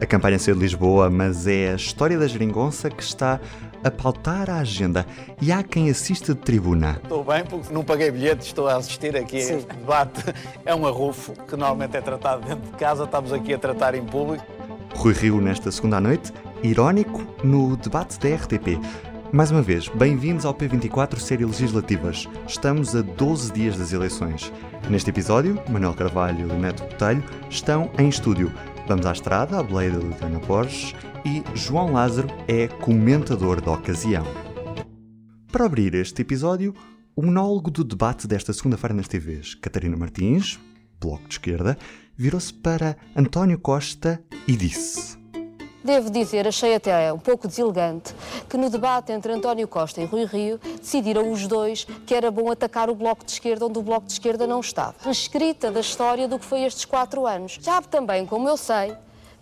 A campanha saiu de Lisboa, mas é a história da geringonça que está a pautar a agenda e há quem assista de tribuna. Estou bem porque não paguei bilhete, estou a assistir aqui a este debate. É um arrufo que normalmente é tratado dentro de casa, estamos aqui a tratar em público. Rui Rio nesta segunda noite, irónico no debate da RTP. Mais uma vez, bem-vindos ao P24 Série Legislativas. Estamos a 12 dias das eleições. Neste episódio, Manuel Carvalho e Neto Botelho estão em estúdio. Vamos à estrada, à boleia da Luciana Borges e João Lázaro é comentador da ocasião. Para abrir este episódio, o monólogo do debate desta segunda-feira nas TVs. Catarina Martins, Bloco de Esquerda, virou-se para António Costa e disse: Devo dizer, achei até um pouco deselegante que no debate entre António Costa e Rui Rio decidiram os dois que era bom atacar o Bloco de Esquerda onde o Bloco de Esquerda não estava. Reescrita da história do que foi estes quatro anos. Sabe também, como eu sei,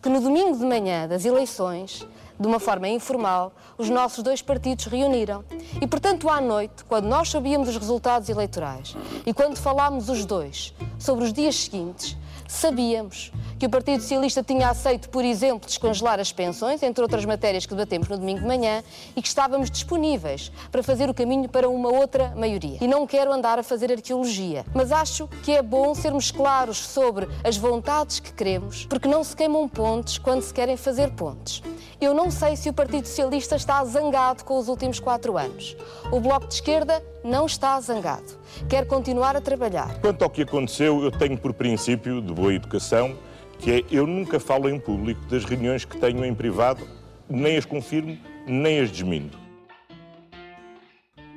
que no domingo de manhã das eleições, de uma forma informal, os nossos dois partidos reuniram. E, portanto, à noite, quando nós sabíamos os resultados eleitorais e quando falámos os dois sobre os dias seguintes, sabíamos que o Partido Socialista tinha aceito, por exemplo, descongelar as pensões, entre outras matérias que debatemos no domingo de manhã, e que estávamos disponíveis para fazer o caminho para uma outra maioria. E não quero andar a fazer arqueologia, mas acho que é bom sermos claros sobre as vontades que queremos, porque não se queimam pontes quando se querem fazer pontes. Eu não sei se o Partido Socialista está zangado com os últimos quatro anos. O Bloco de Esquerda não está zangado. Quer continuar a trabalhar. Quanto ao que aconteceu, eu tenho por princípio de boa educação que é eu nunca falo em público das reuniões que tenho em privado, nem as confirmo, nem as desminto.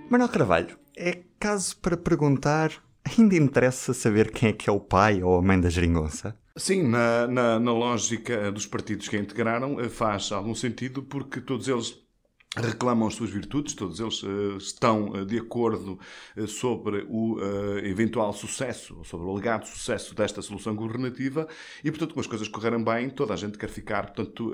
Manuel Carvalho, é caso para perguntar, ainda interessa saber quem é que é o pai ou a mãe da geringonça? Sim, na, na, na lógica dos partidos que a integraram eh, faz algum sentido porque todos eles reclamam as suas virtudes, todos eles uh, estão uh, de acordo uh, sobre o eventual sucesso, sobre o alegado sucesso desta solução governativa e, portanto, com as coisas correrem bem, toda a gente quer ficar, portanto,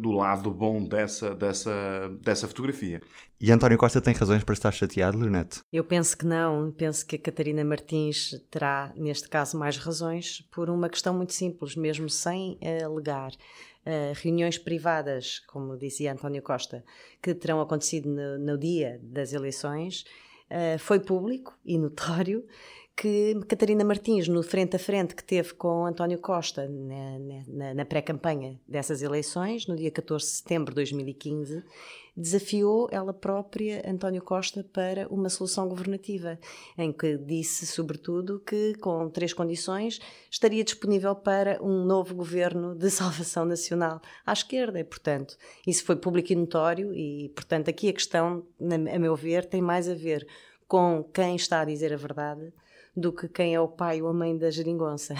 do lado bom dessa, dessa, dessa fotografia. E António Costa tem razões para estar chateado, Leonete? Eu penso que não. Penso que a Catarina Martins terá, neste caso, mais razões por uma questão muito simples, mesmo sem alegar. Uh, reuniões privadas, como dizia António Costa, que terão acontecido no, no dia das eleições, uh, foi público e notório que Catarina Martins, no frente a frente que teve com António Costa na, na, na pré-campanha dessas eleições, no dia 14 de setembro de 2015, desafiou ela própria António Costa para uma solução governativa, em que disse, sobretudo, que com três condições estaria disponível para um novo governo de salvação nacional à esquerda. E, portanto, isso foi público e notório, e, portanto, aqui a questão, a meu ver, tem mais a ver com quem está a dizer a verdade do que quem é o pai ou a mãe da geringonça.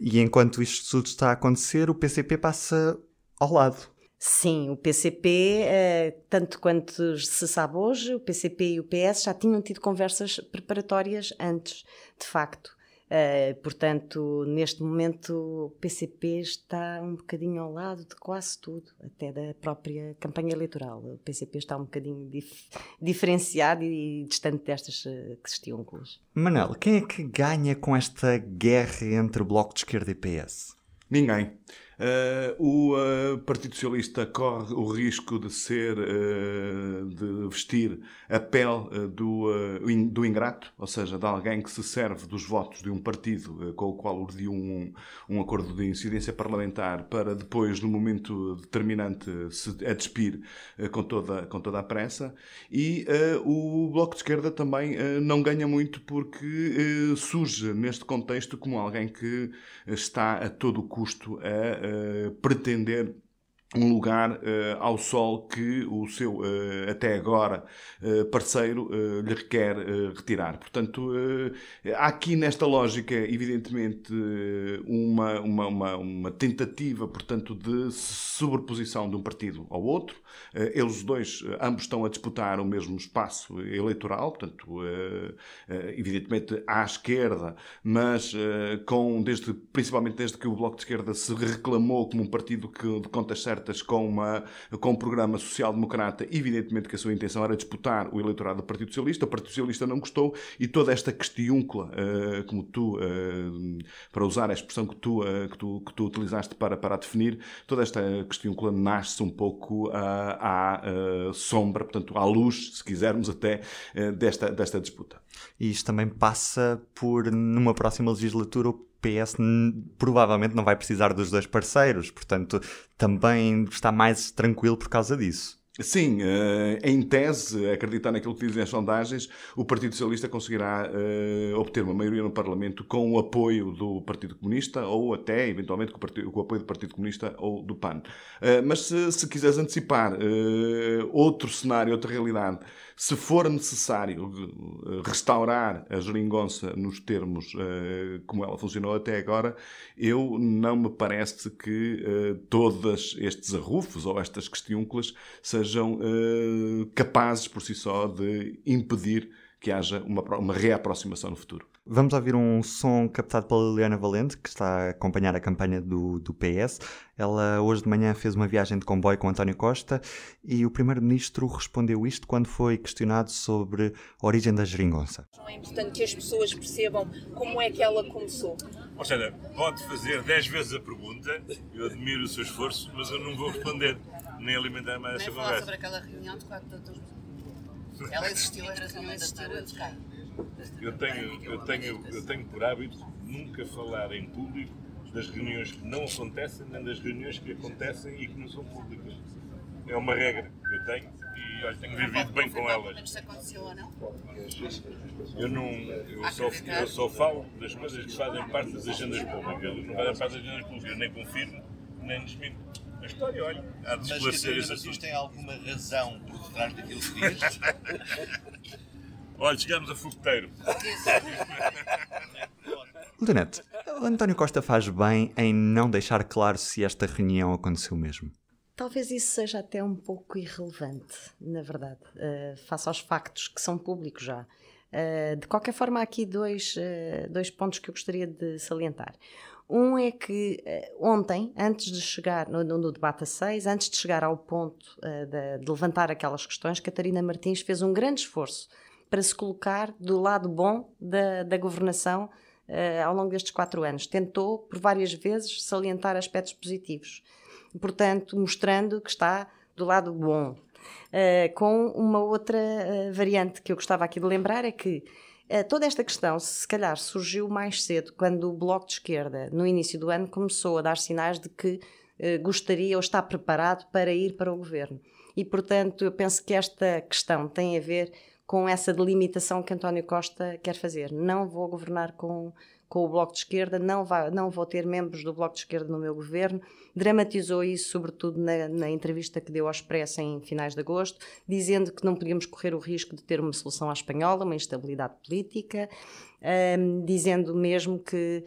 E enquanto isto tudo está a acontecer, o PCP passa ao lado. Sim, o PCP, eh, tanto quanto se sabe hoje, o PCP e o PS já tinham tido conversas preparatórias antes, de facto. Uh, portanto, neste momento, o PCP está um bocadinho ao lado de quase tudo, até da própria campanha eleitoral. O PCP está um bocadinho dif diferenciado e distante destas uh, questões. Manel, quem é que ganha com esta guerra entre o Bloco de Esquerda e PS? Ninguém. Uh, o uh, Partido Socialista corre o risco de ser, uh, de vestir a pele do, do ingrato, ou seja, de alguém que se serve dos votos de um partido com o qual urdiu um, um acordo de incidência parlamentar para depois, no momento determinante, se a despir com, toda, com toda a pressa. E o Bloco de Esquerda também não ganha muito porque surge neste contexto como alguém que está a todo custo a pretender um lugar uh, ao sol que o seu, uh, até agora, uh, parceiro lhe requer retirar. Portanto, há aqui nesta lógica, evidentemente, uma, uma, uma, uma, tentativa, portanto, de sobreposição de um partido ao outro. eles dois, ambos estão a disputar o mesmo espaço eleitoral, portanto, evidentemente à esquerda, mas com, desde, principalmente desde que o Bloco de Esquerda se reclamou como um partido que, de contas certas certas com, uma, com um programa social-democrata, evidentemente que a sua intenção era disputar o eleitorado do Partido Socialista. O Partido Socialista não gostou e toda esta questiúncula, uh, como tu, uh, para usar a expressão que tu, uh, que tu, que tu utilizaste para, para definir, toda esta questiúncula nasce um pouco à sombra, portanto, à luz, se quisermos até, desta, desta disputa. E isto também passa por, numa próxima legislatura, PS provavelmente não vai precisar dos dois parceiros, portanto também está mais tranquilo por causa disso. Sim, eh, em tese, acreditar naquilo que dizem as sondagens, o Partido Socialista conseguirá eh, obter uma maioria no Parlamento com o apoio do Partido Comunista ou até, eventualmente, com o, apoio do Partido Comunista ou do PAN. Eh, mas se, se quiseres antecipar outro cenário, outra realidade, se for necessário restaurar a geringonça nos termos como ela funcionou até agora, eu não me parece que todos estes arrufos ou estas questiúnculas sejam sejam uh, capazes por si só de impedir que haja uma, uma reaproximação no futuro. Vamos ouvir um som captado pela Liliana Valente, que está a acompanhar a campanha do, do PS. Ela hoje de manhã fez uma viagem de comboio com António Costa e o Primeiro-Ministro respondeu isto quando foi questionado sobre a origem da geringonça. É importante que as pessoas percebam como é que ela começou. Ou seja, pode fazer 10 vezes a pergunta, eu admiro o seu esforço, mas eu não vou responder nem alimentar mais essa conversa. sobre aquela reunião de quatro doutores. Ela existiu, ela não existiu, eu eu tenho, eu, tenho, eu tenho por hábito nunca falar em público das reuniões que não acontecem, nem das reuniões que acontecem e que não são públicas. É uma regra que eu tenho e olha, tenho vivido bem com elas. Se aconteceu ou não? Eu, não eu, só, eu só falo das coisas que fazem parte das agendas públicas. Não fazem parte das agendas públicas. Eu nem confirmo, nem desminto história, olha, há de esclarecer esse assunto. tem alguma razão por detrás daquilo que diz? olha, chegamos a fogueteiro. Leonete, António Costa faz bem em não deixar claro se esta reunião aconteceu mesmo. Talvez isso seja até um pouco irrelevante, na verdade, uh, face aos factos que são públicos já. Uh, de qualquer forma, há aqui dois, uh, dois pontos que eu gostaria de salientar. Um é que uh, ontem, antes de chegar no, no, debate a seis, antes de chegar ao ponto uh, de, de, levantar aquelas questões, Catarina Martins fez um grande esforço para se colocar do lado bom da, da governação uh, ao longo destes quatro anos. Tentou, por várias vezes, salientar aspectos positivos. Portanto, mostrando que está do lado bom. com uma outra variante que eu gostava aqui de lembrar é que eh, toda esta questão, se calhar, surgiu mais cedo, quando o Bloco de Esquerda, no início do ano, começou a dar sinais de que eh, gostaria ou está preparado para ir para o governo. E, portanto, eu penso que esta questão tem a ver com essa delimitação que António Costa quer fazer. Não vou governar com com o Bloco de Esquerda, não, vai, não vou ter membros do Bloco de Esquerda no meu governo. Dramatizou isso, sobretudo na, na, entrevista que deu ao Expresso em finais de agosto, dizendo que não podíamos correr o risco de ter uma solução à espanhola, uma instabilidade política, um, dizendo mesmo que,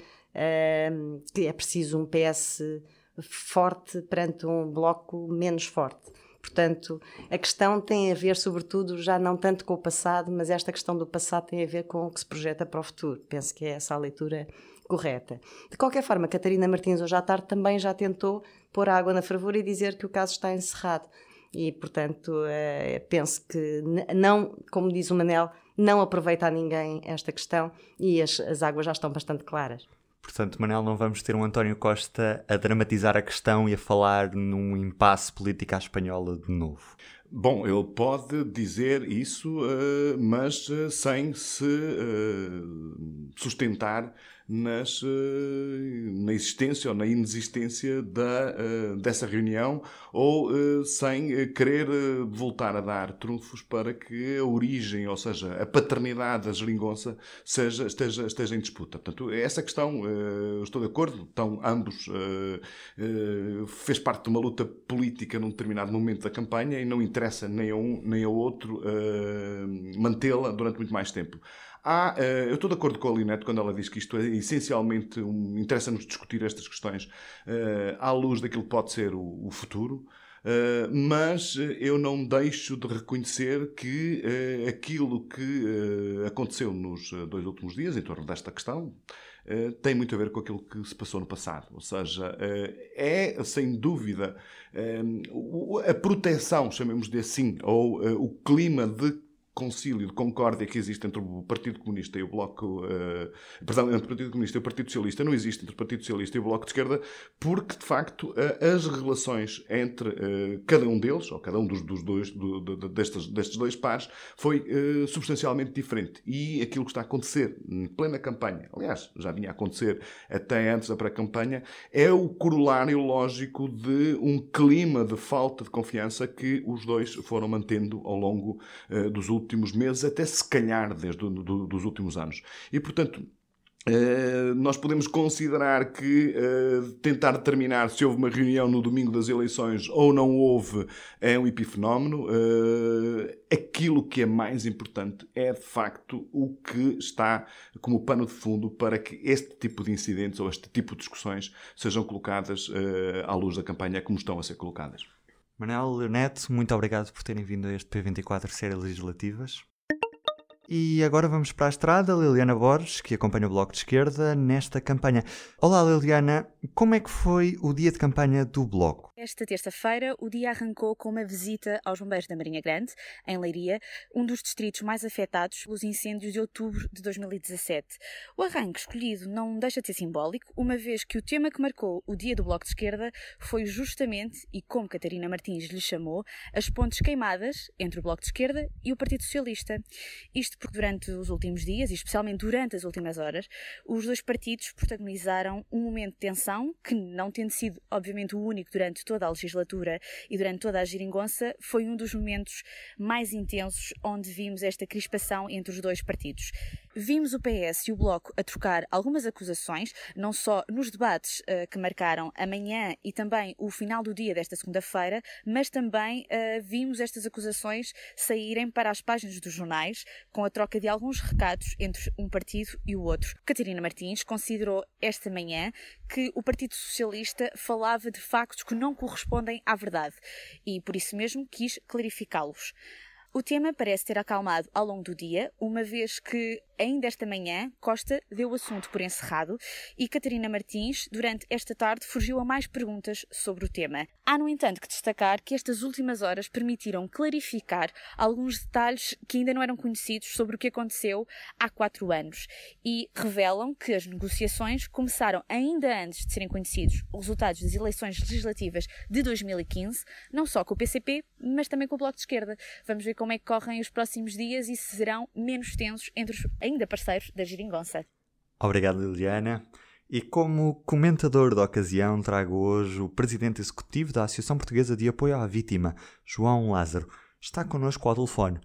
um, que é preciso um PS forte perante um Bloco menos forte. Portanto, a questão tem a ver, sobretudo, já não tanto com o passado, mas esta questão do passado tem a ver com o que se projeta para o futuro. Penso que é essa a leitura correta. De qualquer forma, Catarina Martins, hoje à tarde, também já tentou pôr água na fervura e dizer que o caso está encerrado. E, portanto, eh, penso que não, como diz o Manel, não aproveita a ninguém esta questão e as, as águas já estão bastante claras. Portanto, Manel, não vamos ter um António Costa a dramatizar a questão e a falar num impasse político à espanhola de novo. Bom, ele pode dizer isso, uh, mas uh, sem se uh, sustentar nas, na existência ou na inexistência da, uh, dessa reunião ou uh, sem querer voltar a dar trunfos para que a origem, ou seja, a paternidade da geringonça seja, esteja, esteja em disputa. Portanto, essa questão, estou de acordo, estão ambos, fez parte de uma luta política num determinado momento da campanha e não interessa nem a um nem ao outro mantê-la durante muito mais tempo. Há, uh, eu estou de acordo com a Linette quando ela diz que isto é essencialmente, um, interessa-nos discutir estas questões uh, à luz daquilo que pode ser o, o futuro. Uh, mas eu não deixo de reconhecer que uh, aquilo que uh, aconteceu nos dois últimos dias em torno desta questão tem muito a ver com aquilo que se passou no passado. Ou seja, é sem dúvida a proteção, chamemos de assim, ou o clima de concílio de concórdia que existe entre o Partido Comunista e o Bloco. Uh, perdão, entre o Partido Comunista e o Partido Socialista não existe entre o Partido Socialista e o Bloco de Esquerda, porque de facto uh, as relações entre uh, cada um deles, ou cada um dos, dos dois, do, do, destes, destes dois pares, foi substancialmente diferente. E aquilo que está a acontecer em plena campanha, aliás, já vinha a acontecer até antes da pré-campanha, é o corolário lógico de um clima de falta de confiança que os dois foram mantendo ao longo dos últimos últimos meses, até se calhar desde dos últimos anos. E, portanto, Uh, nós podemos considerar que uh, tentar determinar se houve uma reunião no domingo das eleições ou não houve é um epifenómeno. Uh, aquilo que é mais importante é, de facto, o que está como pano de fundo para que este tipo de incidentes ou este tipo de discussões sejam colocadas à luz da campanha como estão a ser colocadas. Manel Leonete, muito obrigado por terem vindo a este P24 Séries Legislativas. E agora vamos para a estrada, Liliana Borges, que acompanha o Bloco de Esquerda nesta campanha. Olá Liliana, como é que foi o dia de campanha do Bloco? Esta terça-feira, o dia arrancou com uma visita aos bombeiros da Marinha Grande, em Leiria, um dos distritos mais afetados pelos incêndios de outubro de 2017. O arranque escolhido não deixa de ser simbólico, uma vez que o tema que marcou o dia do Bloco de Esquerda foi justamente, e como Catarina Martins lhe chamou, as pontes queimadas entre o Bloco de Esquerda e o Partido Socialista. Isto porque durante os últimos dias, e especialmente durante as últimas horas, os dois partidos protagonizaram um momento de tensão que, não tendo sido, obviamente, o único durante toda a legislatura e durante toda a geringonça, foi um dos momentos mais intensos onde vimos esta crispação entre os dois partidos. Vimos o PS e o Bloco a trocar algumas acusações, não só nos debates uh, que marcaram amanhã e também o final do dia desta segunda-feira, mas também uh, vimos estas acusações saírem para as páginas dos jornais, com a troca de alguns recados entre um partido e o outro. Catarina Martins considerou esta manhã que o Partido Socialista falava de factos que não correspondem à verdade e, por isso mesmo, quis clarificá-los. O tema parece ter acalmado ao longo do dia, uma vez que ainda esta manhã Costa deu o assunto por encerrado e Catarina Martins, durante esta tarde, fugiu a mais perguntas sobre o tema. Há, no entanto, que destacar que estas últimas horas permitiram clarificar alguns detalhes que ainda não eram conhecidos sobre o que aconteceu há quatro anos e revelam que as negociações começaram ainda antes de serem conhecidos os resultados das eleições legislativas de 2015, não só com o PCP, mas também com o Bloco de Esquerda. Vamos ver como é que correm os próximos dias e se serão menos tensos entre os ainda parceiros da Giringonça. Obrigado, Liliana. E como comentador da ocasião, trago hoje o presidente executivo da Associação Portuguesa de Apoio à Vítima, João Lázaro. Está connosco ao telefone.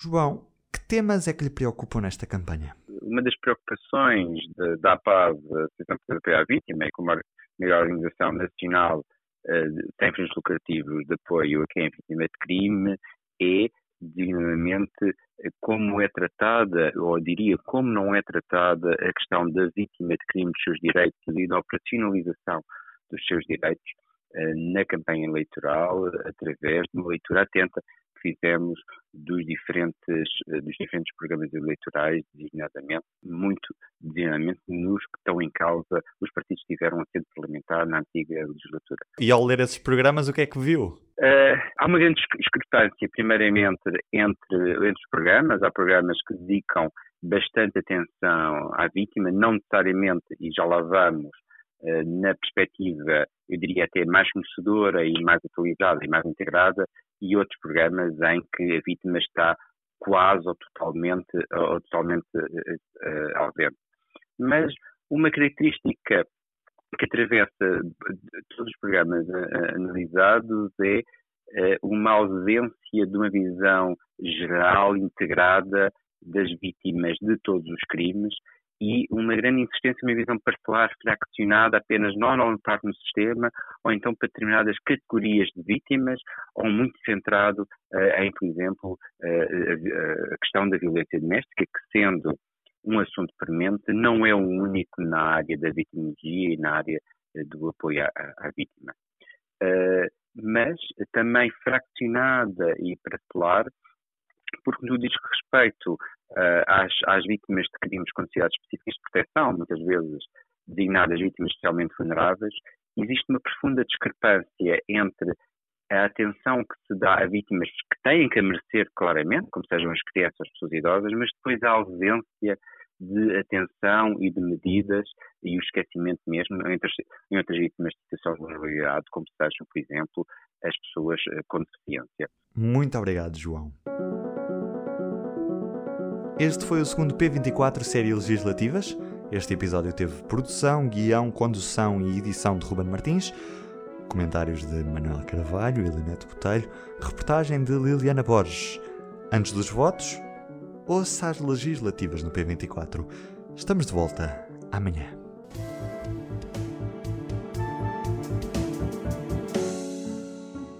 João, que temas é que lhe preocupam nesta campanha? Uma das preocupações da APAV, da Associação Portuguesa de Apoio à Vítima, é como a maior organização nacional uh, sem fins lucrativos de apoio a quem é vítima de crime, é dignamente como é tratada, ou diria como não é tratada a questão da vítima de crime dos seus direitos e da operacionalização dos seus direitos eh, na campanha eleitoral, através de uma leitura atenta que fizemos dos diferentes, eh, dos diferentes programas eleitorais, designadamente, muito designadamente nos que estão em causa, os partidos que tiveram assento parlamentar na antiga legislatura. E ao ler esses programas, o que é que viu? Uh, há uma grande discrepância, primeiramente, entre, entre os programas. Há programas que dedicam bastante atenção à vítima, não necessariamente, e já lá vamos, uh, na perspectiva, eu diria até mais conhecedora e mais atualizada e mais integrada, e outros programas em que a vítima está quase ou totalmente, ou totalmente uh, ausente. Mas uma característica que atravessa todos os programas analisados é uma ausência de uma visão geral, integrada das vítimas de todos os crimes e uma grande insistência uma visão parcelar fraccionada apenas não parte no sistema ou então para determinadas categorias de vítimas ou muito centrado uh, em, por exemplo, uh, a questão da violência doméstica, que sendo um assunto premente, não é o único na área da vitimologia e na área uh, do apoio à, à vítima. mas também fraccionada e parcelar porque no diz respeito uh, às, às, vítimas de crimes com necessidades específicas de proteção, muitas vezes designadas vítimas especialmente vulneráveis, existe uma profunda discrepância entre a atenção que se dá a vítimas que têm que merecer claramente, como sejam as crianças, as pessoas idosas, mas depois a ausência de atenção e de medidas e o esquecimento mesmo em outras, em outras vítimas de situação de vulnerabilidade, como sejam, por exemplo, as pessoas eh, com deficiência. Muito obrigado, João. Este foi o segundo P24 Série Legislativas. Este episódio teve produção, guião, condução e edição de Ruben Martins, comentários de Manuel Carvalho e Leonete Botelho, reportagem de Liliana Borges. Antes dos votos, ouça as legislativas no P24. Estamos de volta amanhã.